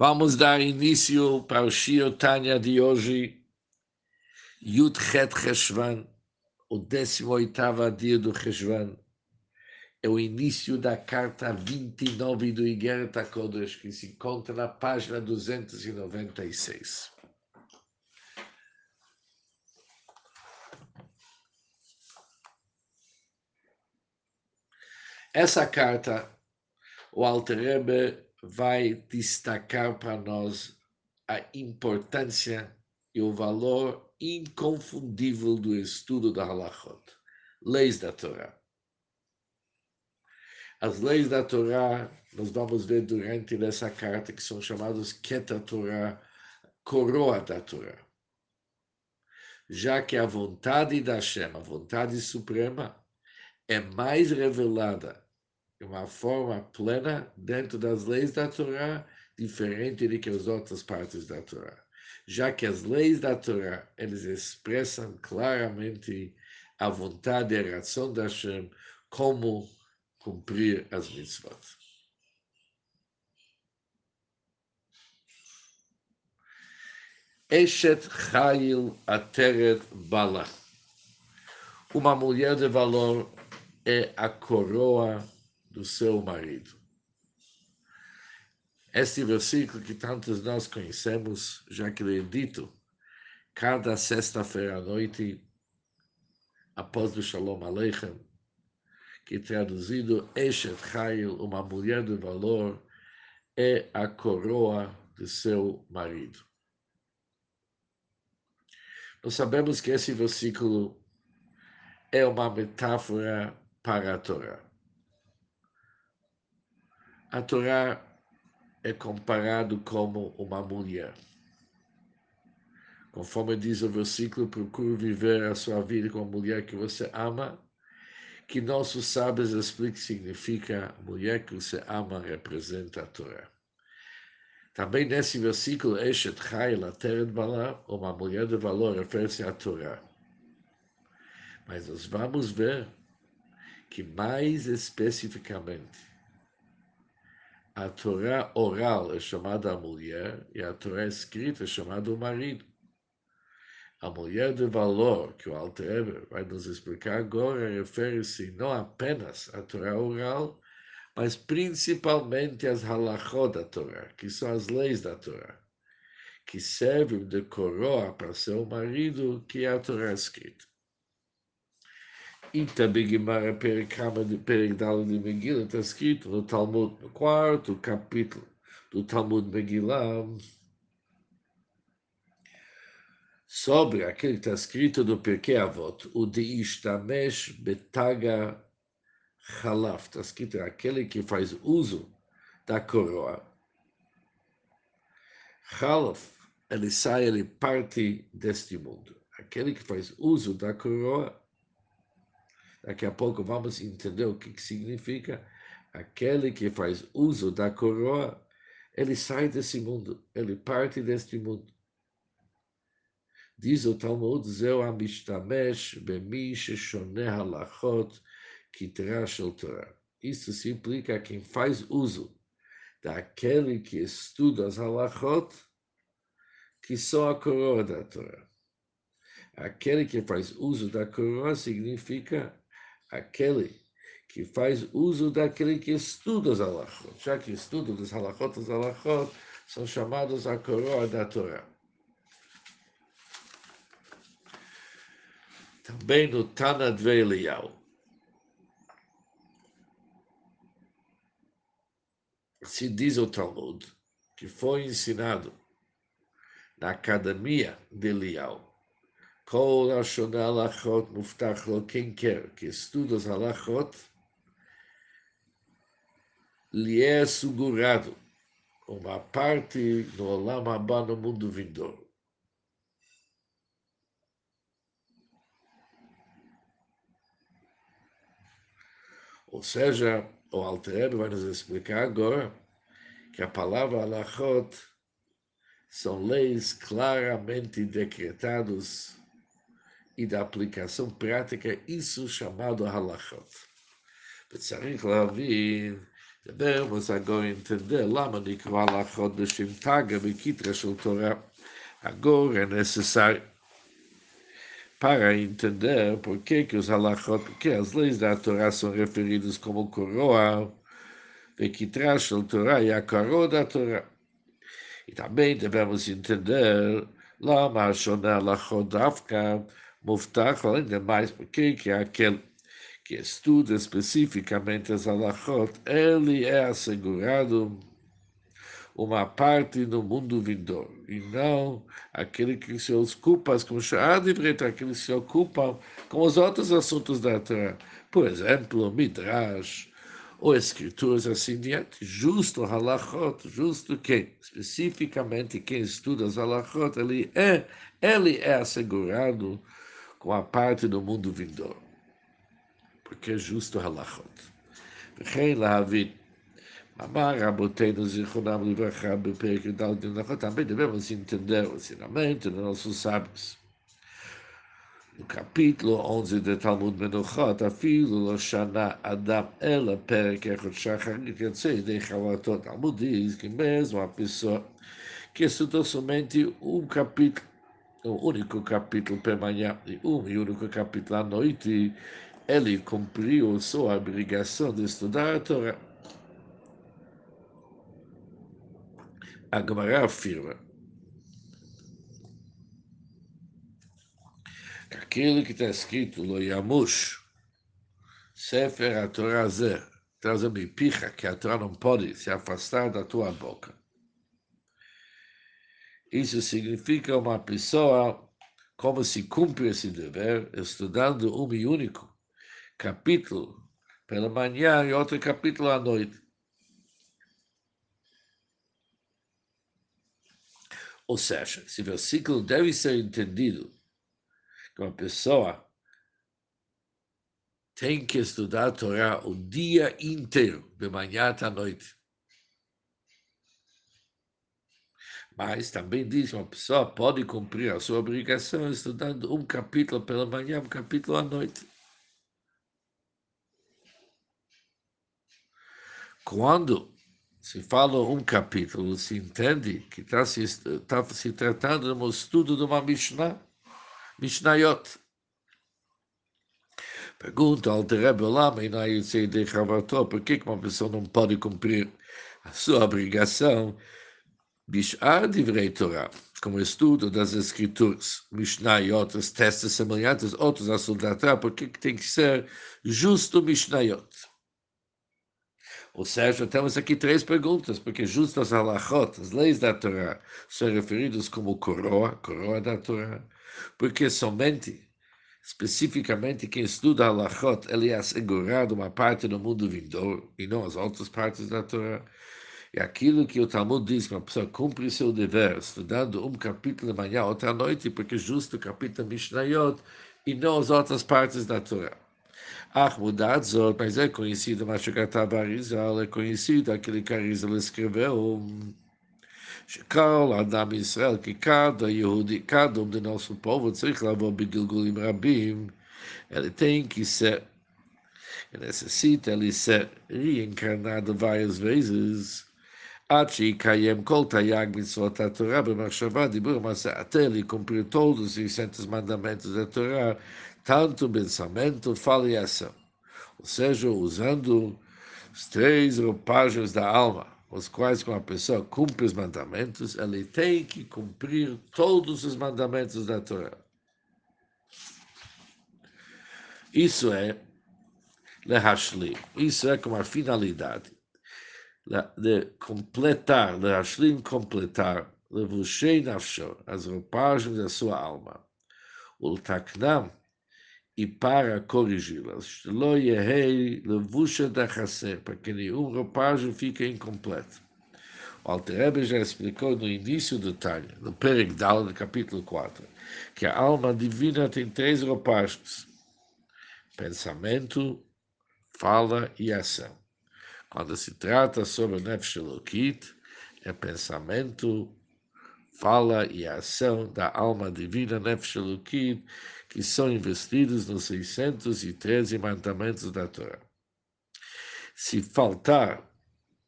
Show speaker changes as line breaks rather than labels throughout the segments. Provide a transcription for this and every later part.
Vamos dar início para o Shio Tanya de hoje, Yud Het Cheshvan, o 18º dia do Cheshvan. É o início da carta 29 do Igeret HaKodesh, que se encontra na página 296. Essa carta, o Alter Rebbe vai destacar para nós a importância e o valor inconfundível do estudo da Halachot, leis da Torá. As leis da Torá, nós vamos ver durante essa carta, que são chamadas Keta Torá, coroa da Torá. Já que a vontade da Hashem, a vontade suprema, é mais revelada de uma forma plena dentro das leis da Torá, diferente de que as outras partes da Torá. Já que as leis da Torá, eles expressam claramente a vontade e a razão da Hashem, como cumprir as mitzvot. Eshet Chayil Ateret Bala. Uma mulher de valor é a coroa do seu marido. Este versículo que tantos nós conhecemos, já que ele é dito cada sexta-feira à noite, após o Shalom Aleichem, que traduzido Eshet Chayil, uma mulher de valor, é a coroa de seu marido. Nós sabemos que esse versículo é uma metáfora para a Torá a Torá é comparado como uma mulher. Conforme diz o versículo, procure viver a sua vida com a mulher que você ama, que nossos sábios explicam significa mulher que você ama representa a Torá. Também nesse versículo, Eshet Chayla Lateret Bala, uma mulher de valor, refere-se à Torá. Mas nós vamos ver que mais especificamente, a Torá oral é chamada a mulher e a Torá escrita é chamada o marido. A mulher de valor, que o Alter vai nos explicar agora, refere-se não apenas à Torá oral, mas principalmente às halachot da Torá, que são as leis da Torá, que servem de coroa para seu marido, que é a Torá escrita. E também Guimara Perikama de Megillah está escrito no Talmud, no quarto capítulo do Talmud Megillah, sobre aquele que está escrito no Perkei Avot, o de Ishtamesh Betaga Halaf, está escrito aquele que faz uso da coroa. Halaf, ele sai, ele parte deste mundo. Aquele que faz uso da coroa Daqui a pouco vamos entender o que, significa. Aquele que faz uso da coroa, ele sai desse mundo, ele parte deste mundo. Diz o Talmud, Zeu amishtamesh bemi sheshoneh halachot kitra shel Torah. Isso se implica a quem faz uso daquele que estuda as halachot, que são a coroa da Torá. Aquele que faz uso da coroa significa aquele que faz uso daquele que estuda os halachot, já que estuda os halachot, os halachot são chamados a coroa da Torá. Também no Tana de Eliyahu. Se diz o Talmud que foi ensinado na academia de Eliyahu Kol Lashon alachot, Muftach Lo Quem quer que estuda os lhe é segurado uma parte do Olam Abba, no mundo vindouro. Ou seja, o Alter vai nos explicar agora que a palavra alachot são leis claramente decretadas e da aplicação prática, isso chamado halachot. וצריך להבין Devemos agora entender lama Nikro Alachot B'Shem Taga B'Kitra Shel Torah. Agora é necessário para entender por que, que os halachot, porque as leis da Torá são referidas como coroa, B'Kitra Shel Torah e a coroa da Torá. E também devemos entender lama Shona Alachot Davka Muftach, além de mais, porque que é aquele que estuda especificamente as alachot, ele é assegurado uma parte no mundo vindouro, e não aquele que se ocupa, como Shadivret, aquele que se ocupa com os outros assuntos da Torá. Por exemplo, Midrash, ou escrituras assim diante, justo halachot, justo quem? Especificamente quem estuda as halachot, ele é, ele é assegurado com a parte do mundo vindouro porque é justo halachot. וכן להבין, אמר רבותינו זיכרונם לברכה בפרק י"ד הלכות, também devemos entender o ensinamento dos nossos sábios. No capítulo 11 de Talmud Menuchot, אפילו לא שנה אדם אלא פרק אחד שחרית יוצא ידי חברתו. Talmud diz que mesmo a pessoa que estudou somente um capítulo, o único capítulo pela manhã e um e único capítulo à noite, ele cumpriu sua obrigação de estudar a Torá. A Gemara afirma que aquilo que está escrito, Lo Yamush, Sefer a Torá Zé, traz a picha que a Torá não pode se afastar da tua boca. Isso significa uma pessoa como se cumpre esse dever estudando um e único capítulo pela manhã e outro capítulo à noite. Ou seja, esse versículo deve ser entendido que uma pessoa tem que estudar a Torá o dia inteiro, de manhã até à noite. Mas também diz uma pessoa pode cumprir a sua obrigação estudando um capítulo pela manhã, um capítulo à noite. Quando se fala um capítulo, se entende que está se, tá se tratando de um estudo de uma Mishnah, Mishnayot. Pergunta ao Rebbe Lama, e sei de Chavator, por que uma pessoa não pode cumprir a sua obrigação Bishar Divrei Torah, como estudo das escrituras, Mishnah e outros testes semelhantes, outros assuntos da Torá, por que tem que ser justo Mishnayot? Ou seja, temos aqui três perguntas, porque justo as halachot, as leis da Torá, são referidas como coroa, coroa da Torá, porque somente, especificamente, quem estuda halachot, ele é assegurado uma parte do mundo vindouro, e não as outras partes da Torá. E aquilo que o Talmud diz, que uma pessoa cumpre seu dever, estudando um capítulo de manhã, outra noite, porque justo o capítulo Mishnayot, e não as outras partes da Torá. Ach, mudado Zot, mas é conhecido, mas Shekatav Arizal, é conhecido aquele que Arizal escreveu, שכל אדם בישראל, כי cada יהודי, cada um de nosso povo צריך לעבור בגלגולים רבים, ele tem que ser, ele necessita ele ser reencarnado várias vezes, עד שיקיים כל תייג מצוות התורה במחשבה, דיבור, מעשה, até ele cumprir todos os 600 mandamentos da Torá, tanto pensamento, fala e ação. Ou seja, usando os três roupagens da alma, os quais, quando a pessoa cumpre os mandamentos, ele tem que cumprir todos os mandamentos da Torá. Isso é lehashlim. Isso é como a finalidade de completar, lehashlim, completar, levushei nafsho, as roupagens da sua alma. Ultaknam, e para corrigi-las. Lo yehei levusha da chaser, para que nenhum roupagem fique incompleto. O Alter já explicou no início do Tânia, no Perek Dal, no capítulo 4, que a alma divina tem três roupagens: pensamento, fala e ação. Quando se trata sobre Nefesh Elokit, é pensamento, fala e ação da alma divina Nefesh Elokit, que são investidos nos 613 mandamentos da Torá. Se faltar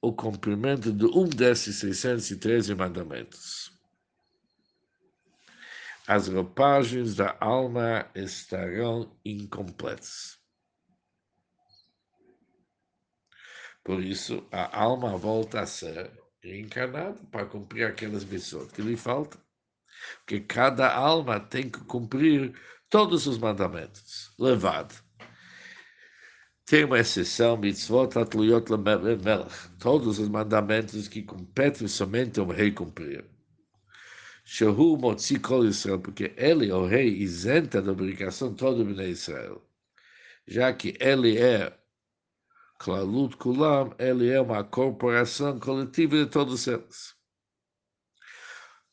o cumprimento de um desses 613 mandamentos. As roupagens da alma estarão incompletas. Por isso, a alma volta a ser reencarnada para cumprir aquelas missões que lhe faltam. Porque cada alma tem que cumprir todos os mandamentos. Levado tem uma exceção, mitzvot atluyot melech, todos os mandamentos que competem somente ao rei cumprir. Shehu motzi kol Israel, porque ele, o rei, isenta da obrigação todo o Israel. Já que ele é Klalut Kulam, ele é uma corporação coletiva de todos eles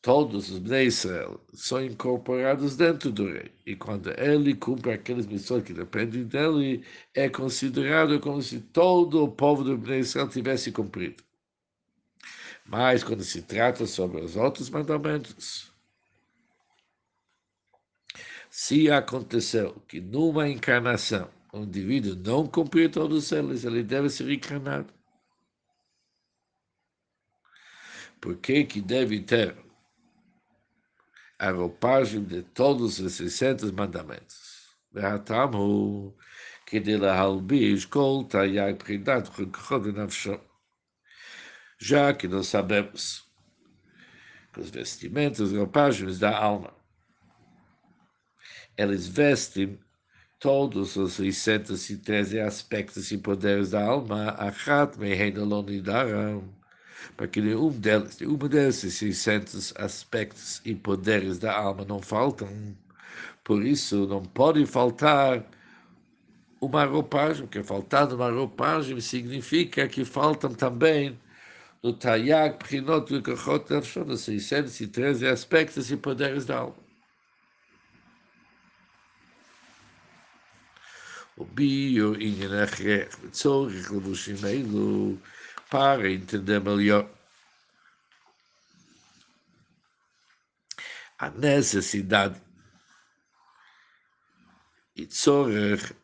todos os Bnei Israel são incorporados dentro do rei. E quando ele cumpre aqueles missões que dependem dele, é considerado como se todo o povo do Bnei Israel tivesse cumprido. Mas quando se trata sobre os outros mandamentos, se aconteceu que numa encarnação um indivíduo não cumpriu todos eles, ele deve ser encarnado. Por que que deve ter a roupagem de todos os 600 mandamentos. והטעם כדי להלביש כל תאי בחינת חוקו ונפשו. Já que nós sabemos que os vestimentos, roupagens da alma, eles vestem todos os 613 aspectos e poderes da alma, achat mehein alonidaram, para que nenhum deles, nenhuma desses 600 aspectos e poderes da alma não faltam. Por isso, não pode faltar uma roupagem, porque faltar uma roupagem significa que faltam também no Tayag, Prinot Kachot os 613 aspectos e poderes da alma. bio, עניין הכרח וצורך לבושים אלו para entender melhor a necessidade e tzorech,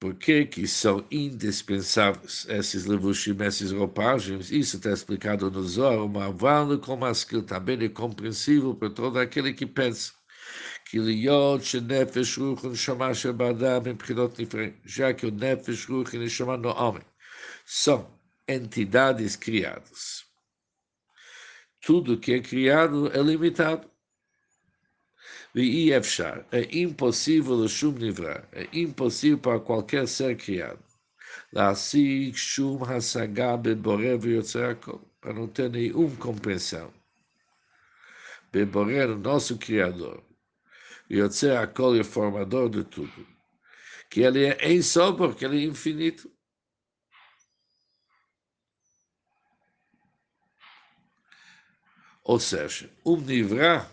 porque que são indispensáveis esses levushim, essas roupagens, isso está explicado no Zohar, uma vale como aquilo também é compreensível para todo aquele que pensa que להיות שנפש רוח ונשמה של באדם הם בחינות נפרדים, já que o nefesh, ruach e neshama no homem são entidades criadas. Tudo que é criado é limitado. E é impossível o shum livrar, é impossível para qualquer ser criado. להשיג שום השגה בבורא ויוצר הכל, para não ter nenhuma compreensão. Bebore, nosso Criador, e Yotzer Akol é o formador de tudo. Que ele é em só porque ele é infinito. Ou seja, o Nivrá,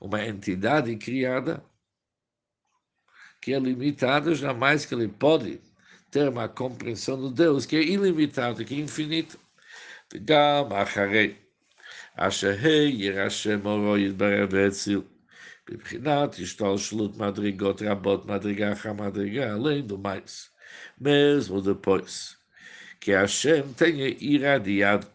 uma entidade criada, que é limitada, jamais que ele pode ter uma compreensão do Deus que é ilimitado, que é infinito. גם אחרי אשר יירשם אורו יתברר והציל. בבחינת השתלשלות מדרגות רבות, מדרגה אחר מדרגה, além do mais. Mesmo depois que Hashem tenha irradiado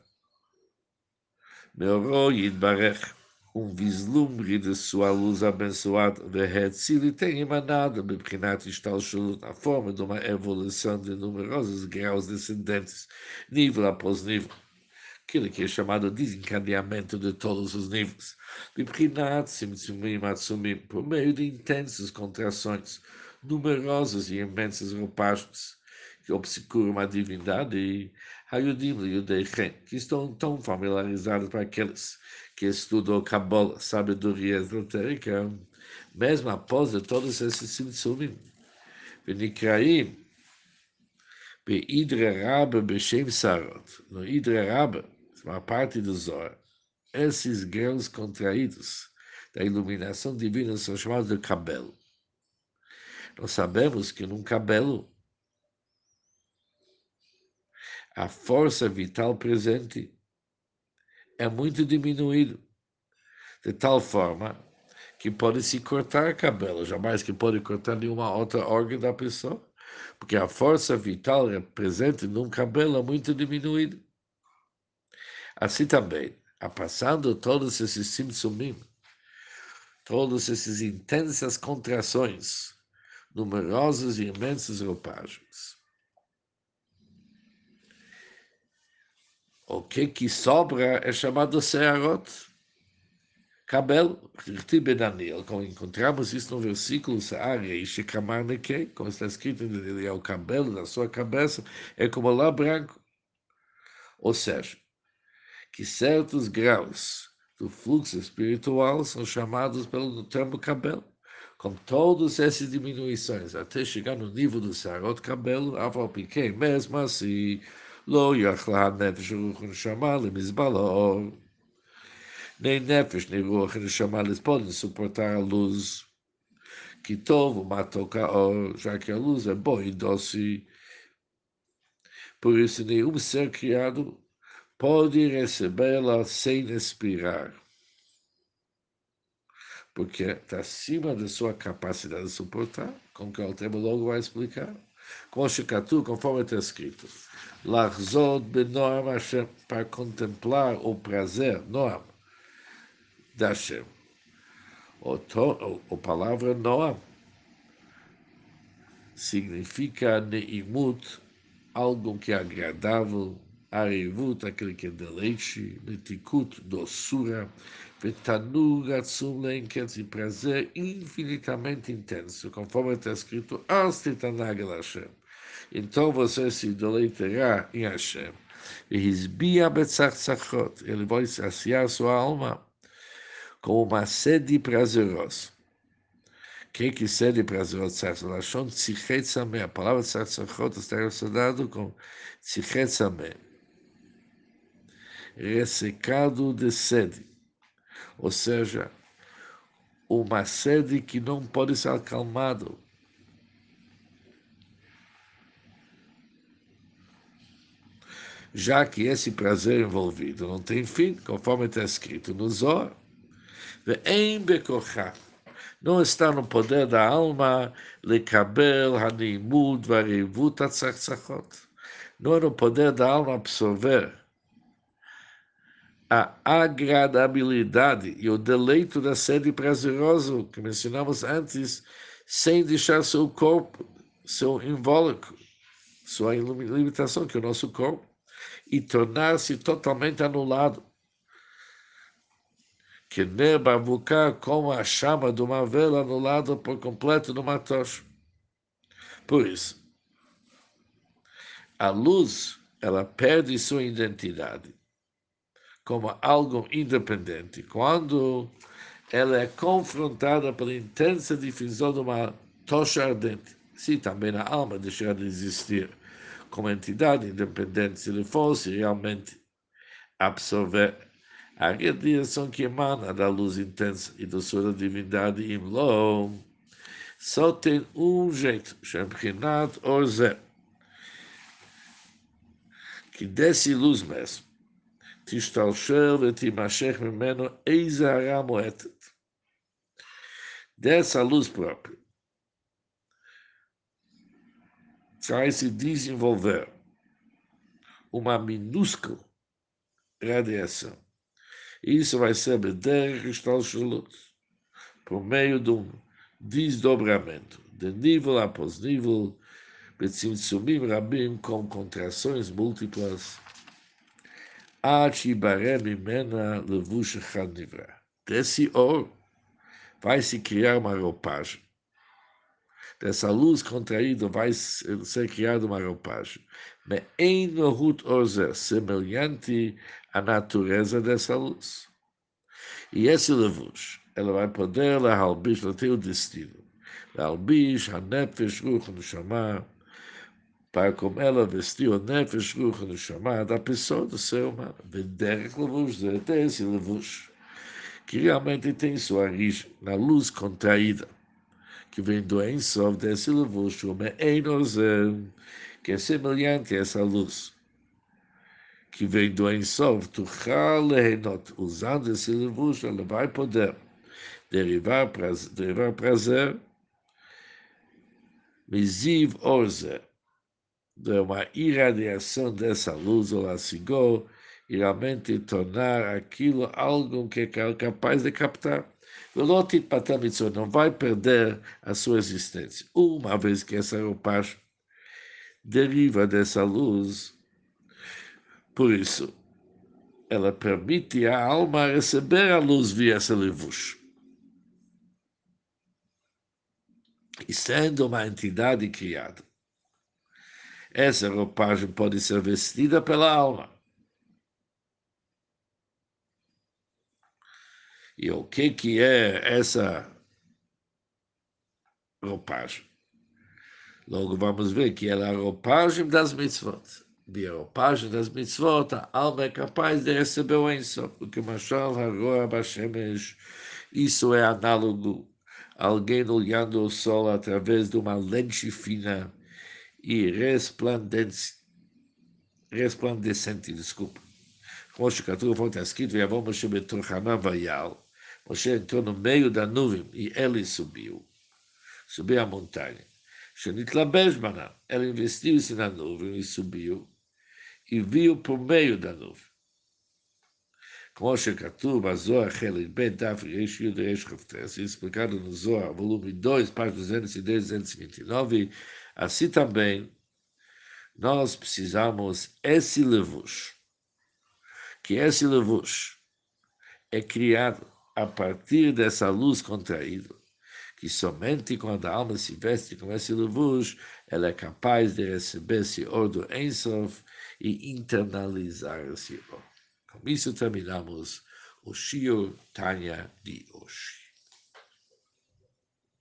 Meoró Yidbarech, um vislumbre de sua luz abençoada, Vehetzili tem emanado, Bebrinat Istalshulut, a forma de uma evolução de numerosos graus descendentes, nível após nível, aquilo que é chamado desencadeamento de todos os níveis. Atsumim, por meio de intensas contrações, numerosas e imensas roupagens, que obscuram a divindade e Hayudim Yudeichen, que estão tão familiarizados para aqueles que estudam Kabbalah, sabedoria esotérica, mesmo após de todos esses simtsumim. Venikraim, Beidre Rabbe Beshem Sarot, no Idre Rabbe, uma parte do Zohar, esses grãos contraídos da iluminação divina são chamados de cabelo. Nós sabemos que num cabelo a força vital presente é muito diminuído, de tal forma que pode se cortar cabelo, jamais que pode cortar nenhuma outra órgão da pessoa, porque a força vital é presente num cabelo é muito diminuída. Assim também, passando todos esses simsumim, todas essas intensas contrações, numerosas e imensas roupagens. O que que sobra é chamado Searot, cabelo, Ritibe Daniel, como encontramos isso no versículo Saare e Shekamar Nekei, como está escrito ele é o cabelo da sua cabeça, é como lá branco. Ou seja, que certos graus do fluxo espiritual são chamados pelo termo cabelo. Com todas essas diminuições, até chegar no nível do sarot cabelo, aval piquei, mesmo assim, lo yachla nefesh ruch neshama lemizbala Nem nefesh nem ruch neshama podem suportar a luz que tovo matou já que a luz é boa e doce. Por isso, nenhum ser criado pode recebê-la sem expirar, porque está acima da sua capacidade de suportar, como que o Altrema logo vai explicar. Com Shekatu, conforme está escrito, Lachzod benoam Hashem, para contemplar o prazer, Noam, da Hashem. A palavra Noam significa Neimut, algo que é agradável, Arevut, aquele que é deleite, Netikut, doçura, Vetanur, Atzum, e prazer infinitamente intenso, conforme está escrito, Astitanag Hashem. Então você se deleitará em Hashem. E Hizbia Betzachzachot, ele vai saciar sua alma com uma sede prazerosa. Que que sede prazerosa? Lashon Tzichet Sameh. A palavra Tzachzachot está relacionada com Tzichet Sameh ressecado de sede, ou seja, uma sede que não pode ser acalmada. Já que esse prazer envolvido não tem fim, conforme está escrito no Zohar, não está no poder da alma lekabel hanimud varevut atzachzachot. Não é no poder da alma absorver a agradabilidade e o deleito da sede prazerosa que mencionamos antes, sem deixar seu corpo, seu invólucro, sua limitação, que é o nosso corpo, e tornar-se totalmente anulado. Que Nebavuká, como a chama de uma vela anulada por completo numa tocha. Por isso, a luz, ela perde sua identidade como algo independente, quando ela é confrontada pela intensa difusão de uma tocha ardente. Se também a alma deixar de existir como entidade independente, se ele fosse realmente absorver a radiação que emana da luz intensa e da sua divindade em Lom, só tem um jeito, Shemprinat Orze, que desce luz mesmo. Tistalsher vetimashech memeno eizara moetet. Dessa luz própria vai se desenvolver uma minúscula radiação. Isso vai ser Beder Gestalshelut, por meio de um desdobramento, de nível após nível, com contrações múltiplas, Desse ouro vai se criar uma roupagem. Dessa luz contraída vai ser criada uma roupagem. Semelhante à natureza dessa luz. E esse levush, ela vai poder, ela tem o destino. La halbish, a nefesh, ruch, neshama, para como ela vestiu o nefesh ruch no chamado a pessoa do ser humano. Vender levush, até esse levush, que realmente tem sua origem na luz contraída, que vem do Ensov desse levush, o Me'enozer, que é semelhante a essa luz, que vem do Ensov, Tuchal Lehenot, usando esse levush, ela vai poder derivar prazer, derivar prazer Miziv Orze, de uma irradiação dessa luz, ou la sigou, e realmente tornar aquilo algo que é capaz de captar. Não vai perder a sua existência. Uma vez que essa roupagem deriva dessa luz, por isso, ela permite à alma receber a luz via essa. E sendo uma entidade criada, essa roupagem pode ser vestida pela alma. E o que, que é essa roupagem? Logo vamos ver que ela é a roupagem das mitzvot. A roupagem das mitzvot, a alma é capaz de receber o Ensof, porque Mashal Hagoa Bashemesh, isso é análogo alguém olhando o sol através de uma lente fina e resplandecente, resplandecente desculpa. Como o está escrito, Yavon Moshe Beturchanan Vayal, Moshe entrou no meio da nuvem e ele subiu. Subiu a montanha. Shenitlabesh Ele investiu-se na nuvem e subiu e viu por meio da nuvem. כמו שכתוב בזוהר חלק ב' דף ריש י' ריש כ"ט, explicado no Zohar, volume 2, página 210 229, assim também nós precisamos esse levush, que esse levush é criado a partir dessa luz contraída, que somente quando a alma se veste com esse levuz, ela é capaz de receber esse ordo Ensof e internalizar esse ordo. Com isso terminamos o Shio Tanya de hoje.